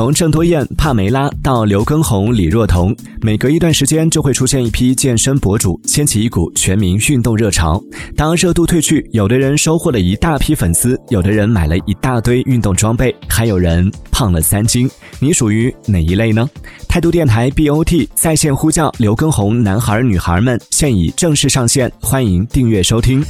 从郑多燕、帕梅拉到刘畊宏、李若彤，每隔一段时间就会出现一批健身博主掀起一股全民运动热潮。当热度褪去，有的人收获了一大批粉丝，有的人买了一大堆运动装备，还有人胖了三斤。你属于哪一类呢？态度电台 bot 在线呼叫：刘畊宏、男孩、女孩们，现已正式上线，欢迎订阅收听。